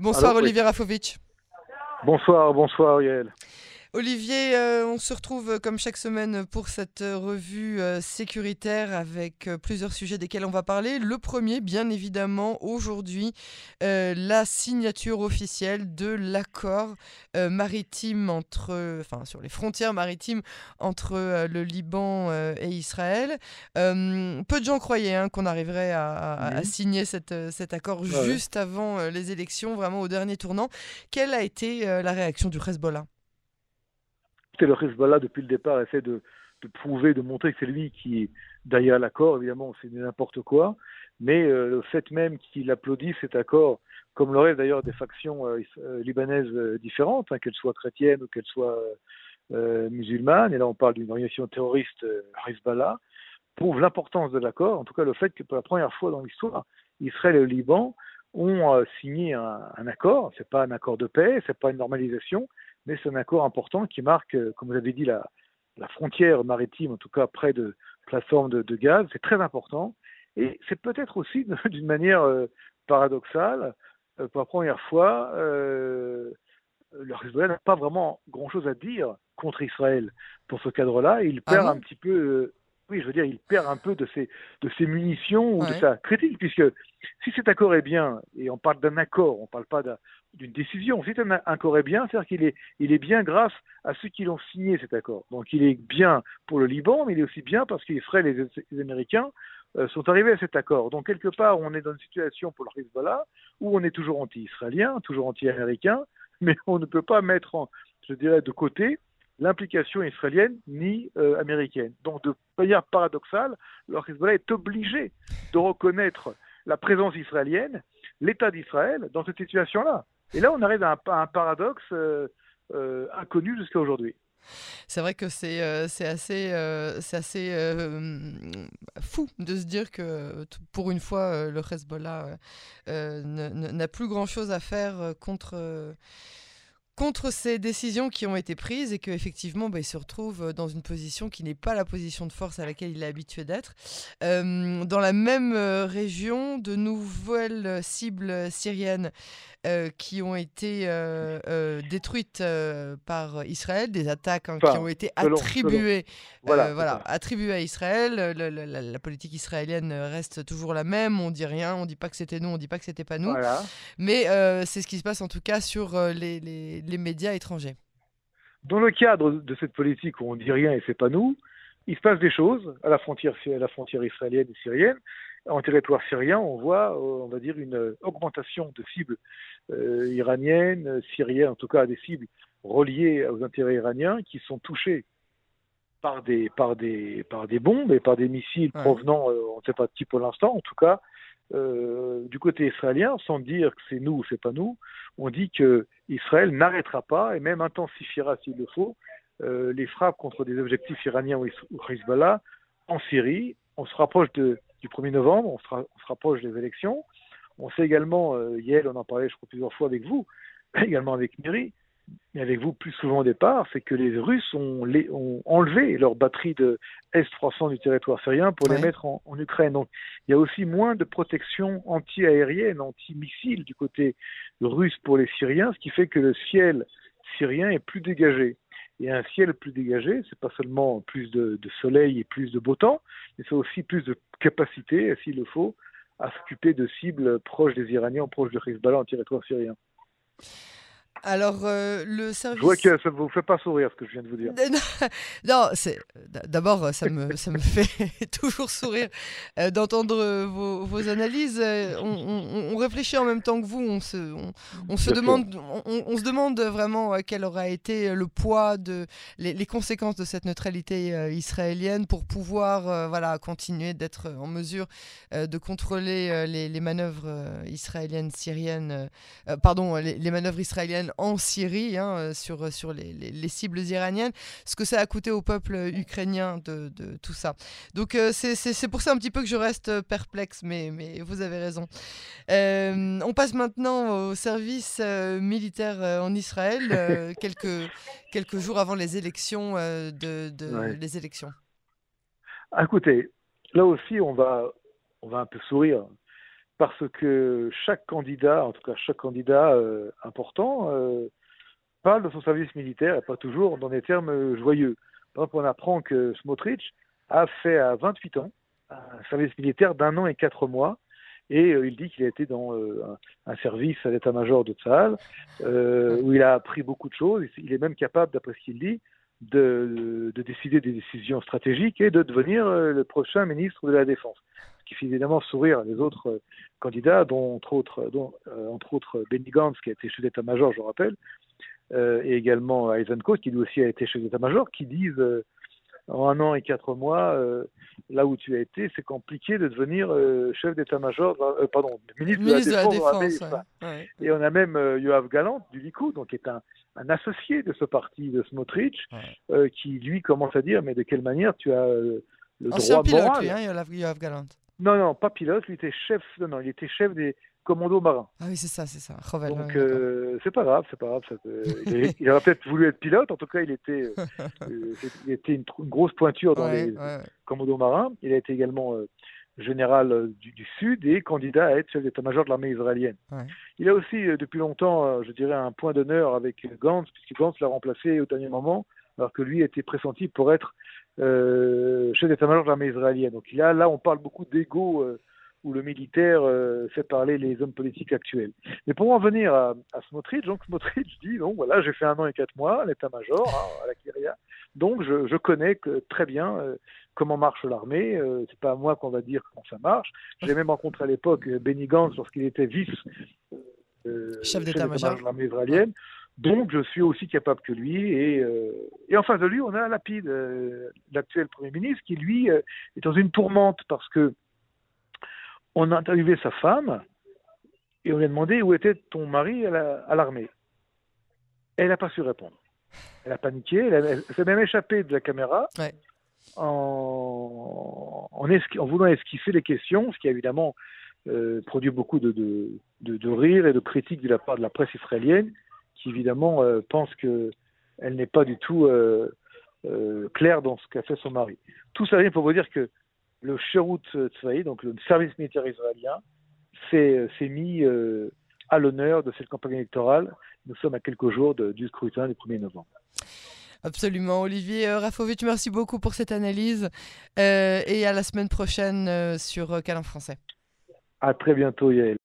Bonsoir Olivier Rafovitch. Bonsoir, bonsoir Yael. Olivier, euh, on se retrouve euh, comme chaque semaine pour cette euh, revue sécuritaire avec plusieurs sujets desquels on va parler. Le premier, bien évidemment, aujourd'hui, la signature officielle de l'accord maritime entre, enfin, sur les frontières maritimes entre le Liban et Israël. peu de gens croyaient hein, qu'on arriverait à, signer cet accord juste avant les élections, vraiment au dernier tournant. Quelle a été la réaction du Hezbollah? Le Hezbollah, depuis le départ, essaie de, prouver, de montrer que c'est lui qui est derrière l'accord. Évidemment, c'est n'importe quoi. Mais euh, le fait même qu'il applaudit cet accord, comme le reste d'ailleurs des factions euh, euh, libanaises différentes, hein, qu'elles soient chrétiennes ou qu'elles soient musulmanes, et là on parle d'une organisation terroriste Hezbollah, prouve l'importance de l'accord, en tout cas le fait que pour la première fois dans l'histoire, Israël et le Liban ont signé un, un accord. C'est pas un accord de paix, c'est pas une normalisation, mais c'est un accord important qui marque, euh, comme vous avez dit, la, frontière maritime, en tout cas près de plateformes de, gaz. C'est très important. Et c'est peut-être aussi, d'une manière euh, paradoxale, euh, pour la première fois, le Hezbollah n'a pas vraiment grand-chose à dire contre Israël pour ce cadre-là. Il ah perd un petit peu oui, je veux dire, il perd un peu de ses, de ses munitions ou de sa critique, puisque si cet accord est bien, et on parle d'un accord, on ne parle pas d'une décision, si cet accord est bien, c'est-à-dire qu'il est, il est bien grâce à ceux qui l'ont signé cet accord. Donc il est bien pour le Liban, mais il est aussi bien parce qu'Israël et les, Américains euh, sont arrivés à cet accord. Donc quelque part, on est dans une situation pour le Hezbollah où on est toujours anti-israélien, toujours anti-américain, mais on ne peut pas mettre, je dirais, de côté l'implication israélienne ni euh, américaine. Donc, de manière paradoxale, le Hezbollah est obligé de reconnaître la présence israélienne, l'État d'Israël, dans cette situation-là. Et là, on arrive à un, paradoxe euh, euh, inconnu jusqu'à aujourd'hui. C'est vrai que c'est assez, c'est assez fou de se dire que pour une fois, le Hezbollah n'a plus grand-chose à faire contre contre ces décisions qui ont été prises et qu'effectivement, bah, il se retrouve euh, dans une position qui n'est pas la position de force à laquelle il est habitué d'être. Euh, dans la même euh, région, de nouvelles cibles syriennes qui ont été détruites par Israël, des attaques hein, qui ont été attribuées, voilà, attribuées à Israël. la, politique israélienne reste toujours la même. On dit rien, on dit pas que c'était nous, on dit pas que c'était pas nous. Mais c'est ce qui se passe en tout cas sur les les médias étrangers. Dans le cadre de cette politique où on dit rien et c'est pas nous, il se passe des choses à la frontière, à la frontière israélienne et syrienne. En territoire syrien, on voit, euh, on va dire, une augmentation de cibles euh, iraniennes, syriennes, en tout cas des cibles reliées aux intérêts iraniens qui sont touchées par des, par des, par des bombes et par des missiles provenant, euh, on ne sait pas de qui pour l'instant, en tout cas, euh, du côté israélien, sans dire que c'est nous ou c'est pas nous, on dit que Israël n'arrêtera pas et même intensifiera s'il le faut euh, les frappes contre des objectifs iraniens ou Hezbollah en Syrie. On se rapproche de, du 1er novembre, on se, on se, rapproche des élections. On sait également, euh, Yael, on en parlait je crois plusieurs fois avec vous, également avec Miri, mais avec vous plus souvent au départ, c'est que les Russes ont, ont enlevé leur batterie de S-300 du territoire syrien pour les mettre en, Ukraine. Donc il y a aussi moins de protection anti-aérienne, anti-missile du côté russe pour les Syriens, ce qui fait que le ciel syrien est plus dégagé. Et un ciel plus dégagé, c'est pas seulement plus de, soleil et plus de beau temps, mais c'est aussi plus de capacité, s'il le faut, à s'occuper de cibles proches des Iraniens, proches de Hezbollah en territoire syrien. Alors, euh, le service. Je vois que ça ne vous fait pas sourire ce que je viens de vous dire. non, c'est d'abord, ça me, ça me fait toujours sourire euh, d'entendre vos, vos, analyses. Euh, on, on, réfléchit en même temps que vous. On se, on, se, demande, on, se demande vraiment quel aura été le poids, de, les, les conséquences de cette neutralité israélienne pour pouvoir voilà, continuer d'être en mesure de contrôler les, les, manœuvres israéliennes, syriennes. pardon, les, les manœuvres israéliennes en Syrie, hein, euh, sur, sur les, les, cibles iraniennes, ce que ça a coûté au peuple ukrainien de, de tout ça. Donc euh, c'est pour ça un petit peu que je reste perplexe, mais, mais vous avez raison. Euh, on passe maintenant au service militaire en Israël, quelques, quelques jours avant les élections. de, de les élections. Écoutez, là aussi, on va, on va un peu sourire parce que chaque candidat, en tout cas chaque candidat important, parle de son service militaire et pas toujours dans des termes joyeux. Par exemple, on apprend que Smotrich a fait à 28 ans un service militaire d'un an et quatre mois. Et euh, il dit qu'il a été dans euh, un, service à l'état-major de Tsahal, euh, où il a appris beaucoup de choses. Il est même capable, d'après ce qu'il dit, de, décider des décisions stratégiques et de devenir le prochain ministre de la Défense. Qui fait évidemment sourire les autres candidats, dont entre autres, dont, entre autres Benny Gantz, qui a été chef d'état-major, je rappelle, et également Eisenkot, qui lui aussi a été chef d'état-major, qui disent en un an et quatre mois, euh, là où tu as été, c'est compliqué de devenir euh, chef d'état-major, euh, pardon, ministre, de la Défense. Et on a même Yoav Galant du Likoud, donc qui est un, associé de ce parti de Smotrich, qui lui commence à dire mais de quelle manière tu as le droit pilote, moral. Lui, hein, Yoav Galant. Non, non, pas pilote, lui était chef, non, non, il était chef des, commando marin. Ah oui, c'est ça, c'est ça. Donc euh, c'est pas grave, c'est pas grave. il, aurait peut-être voulu être pilote. En tout cas, il était, euh, euh, il était une, grosse pointure dans les commandos marins. Il a été également général du, Sud et candidat à être chef d'état-major de l'armée israélienne. Il a aussi depuis longtemps, je dirais, un point d'honneur avec Gantz, puisque Gantz l'a remplacé au dernier moment, alors que lui était pressenti pour être chef d'état-major de l'armée israélienne. Donc a, là, on parle beaucoup d'ego où le militaire euh, fait parler les hommes politiques actuels. Mais pour en venir à, à Smotrich, donc Smotrich dit, bon voilà, j'ai fait un an et quatre mois à l'état-major, hein, à la Kyria, donc je, je connais que, très bien euh, comment marche l'armée, euh, c'est pas à moi qu'on va dire comment ça marche. J'ai même rencontré à l'époque Benny Gantz lorsqu'il était vice chef d'état-major de l'armée israélienne. Donc, je suis aussi capable que lui. Et, et en face de lui, on a Lapide, l'actuel Premier ministre, qui, lui, est dans une tourmente parce que on a interviewé sa femme et on lui a demandé où était ton mari à l'armée. elle n'a pas su répondre. Elle a paniqué, elle, s'est même échappée de la caméra en, en, voulant esquisser les questions, ce qui a évidemment euh, produit beaucoup de, de, rire et de critiques de la part de la presse israélienne, qui évidemment euh, pense qu'elle n'est pas du tout euh, claire dans ce qu'a fait son mari. Tout ça vient pour vous dire que le Sherut Tzvaï, donc le service militaire israélien, s'est euh, mis euh, à l'honneur de cette campagne électorale. Nous sommes à quelques jours du scrutin du 1er novembre. Absolument. Olivier euh, Rafovitch, merci beaucoup pour cette analyse et à la semaine prochaine sur Calin Français. À très bientôt, Yael.